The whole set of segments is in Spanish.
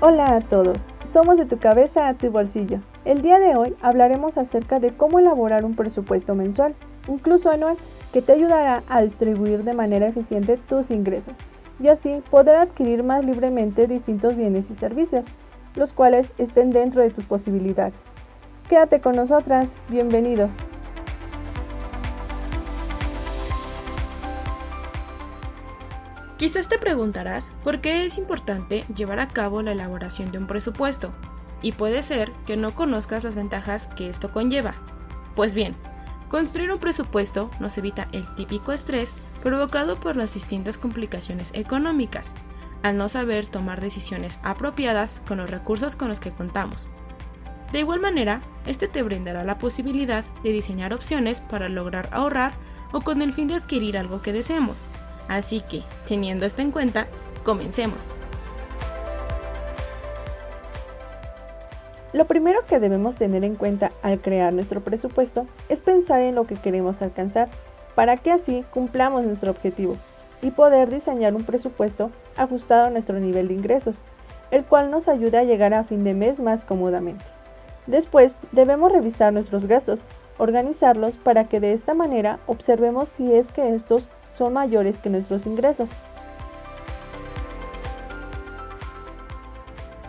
Hola a todos, somos de tu cabeza a tu bolsillo. El día de hoy hablaremos acerca de cómo elaborar un presupuesto mensual, incluso anual, que te ayudará a distribuir de manera eficiente tus ingresos y así poder adquirir más libremente distintos bienes y servicios, los cuales estén dentro de tus posibilidades. Quédate con nosotras, bienvenido. Quizás te preguntarás por qué es importante llevar a cabo la elaboración de un presupuesto, y puede ser que no conozcas las ventajas que esto conlleva. Pues bien, construir un presupuesto nos evita el típico estrés provocado por las distintas complicaciones económicas, al no saber tomar decisiones apropiadas con los recursos con los que contamos. De igual manera, este te brindará la posibilidad de diseñar opciones para lograr ahorrar o con el fin de adquirir algo que deseemos Así que, teniendo esto en cuenta, comencemos. Lo primero que debemos tener en cuenta al crear nuestro presupuesto es pensar en lo que queremos alcanzar, para que así cumplamos nuestro objetivo y poder diseñar un presupuesto ajustado a nuestro nivel de ingresos, el cual nos ayuda a llegar a fin de mes más cómodamente. Después debemos revisar nuestros gastos, organizarlos para que de esta manera observemos si es que estos son mayores que nuestros ingresos.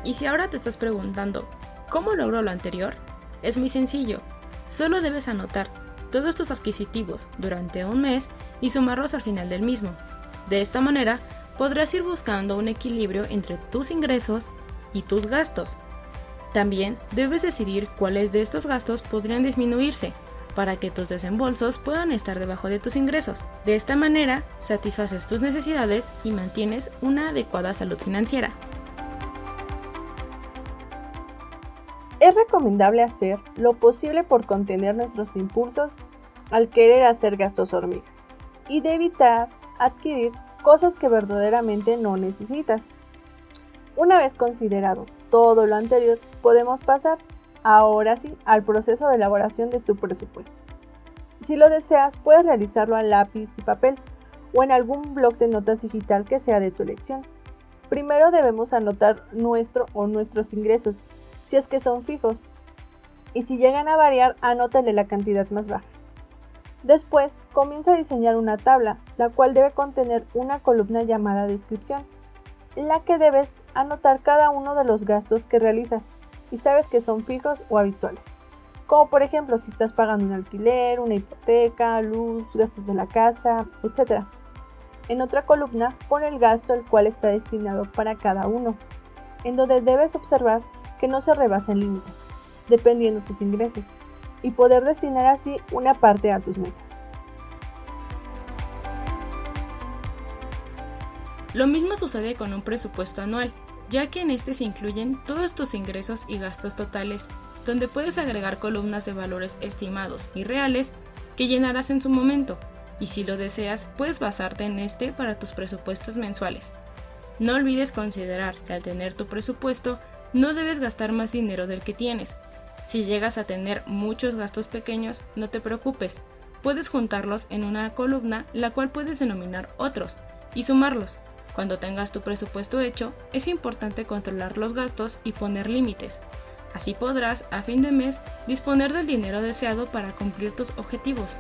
Y si ahora te estás preguntando, ¿cómo logro lo anterior? Es muy sencillo. Solo debes anotar todos tus adquisitivos durante un mes y sumarlos al final del mismo. De esta manera, podrás ir buscando un equilibrio entre tus ingresos y tus gastos. También debes decidir cuáles de estos gastos podrían disminuirse para que tus desembolsos puedan estar debajo de tus ingresos. De esta manera, satisfaces tus necesidades y mantienes una adecuada salud financiera. Es recomendable hacer lo posible por contener nuestros impulsos al querer hacer gastos hormiga y de evitar adquirir cosas que verdaderamente no necesitas. Una vez considerado todo lo anterior, podemos pasar Ahora sí, al proceso de elaboración de tu presupuesto. Si lo deseas, puedes realizarlo a lápiz y papel o en algún blog de notas digital que sea de tu elección. Primero debemos anotar nuestro o nuestros ingresos, si es que son fijos, y si llegan a variar, anótale la cantidad más baja. Después, comienza a diseñar una tabla, la cual debe contener una columna llamada descripción, en la que debes anotar cada uno de los gastos que realizas y sabes que son fijos o habituales. Como por ejemplo si estás pagando un alquiler, una hipoteca, luz, gastos de la casa, etc. En otra columna pone el gasto el cual está destinado para cada uno, en donde debes observar que no se rebasa el límite, dependiendo de tus ingresos, y poder destinar así una parte a tus metas. Lo mismo sucede con un presupuesto anual ya que en este se incluyen todos tus ingresos y gastos totales, donde puedes agregar columnas de valores estimados y reales que llenarás en su momento, y si lo deseas puedes basarte en este para tus presupuestos mensuales. No olvides considerar que al tener tu presupuesto no debes gastar más dinero del que tienes. Si llegas a tener muchos gastos pequeños, no te preocupes, puedes juntarlos en una columna la cual puedes denominar otros y sumarlos cuando tengas tu presupuesto hecho, es importante controlar los gastos y poner límites. Así podrás, a fin de mes, disponer del dinero deseado para cumplir tus objetivos.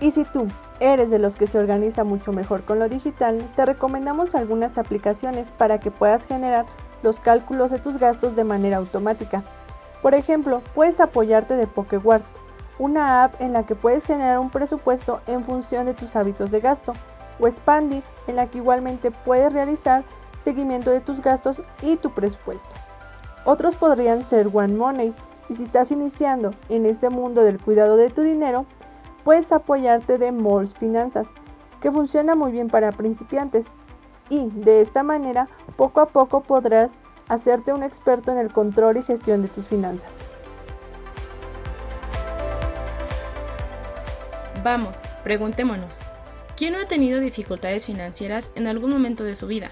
Y si tú eres de los que se organiza mucho mejor con lo digital, te recomendamos algunas aplicaciones para que puedas generar los cálculos de tus gastos de manera automática. Por ejemplo, puedes apoyarte de PokeWard, una app en la que puedes generar un presupuesto en función de tus hábitos de gasto, o Spandy, en la que igualmente puedes realizar seguimiento de tus gastos y tu presupuesto. Otros podrían ser One Money, y si estás iniciando en este mundo del cuidado de tu dinero, puedes apoyarte de Moles Finanzas, que funciona muy bien para principiantes. Y de esta manera, poco a poco podrás hacerte un experto en el control y gestión de tus finanzas. Vamos, preguntémonos, ¿quién no ha tenido dificultades financieras en algún momento de su vida?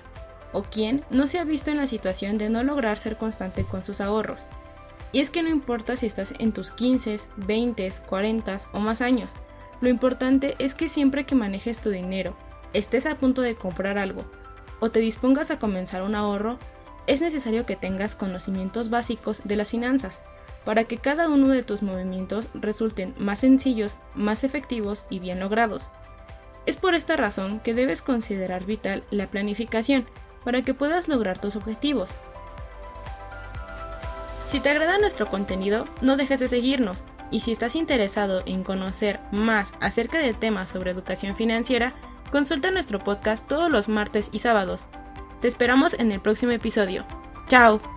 ¿O quién no se ha visto en la situación de no lograr ser constante con sus ahorros? Y es que no importa si estás en tus 15, 20, 40 o más años, lo importante es que siempre que manejes tu dinero, estés a punto de comprar algo o te dispongas a comenzar un ahorro, es necesario que tengas conocimientos básicos de las finanzas para que cada uno de tus movimientos resulten más sencillos, más efectivos y bien logrados. Es por esta razón que debes considerar vital la planificación para que puedas lograr tus objetivos. Si te agrada nuestro contenido, no dejes de seguirnos y si estás interesado en conocer más acerca de temas sobre educación financiera, consulta nuestro podcast todos los martes y sábados. Te esperamos en el próximo episodio. ¡Chao!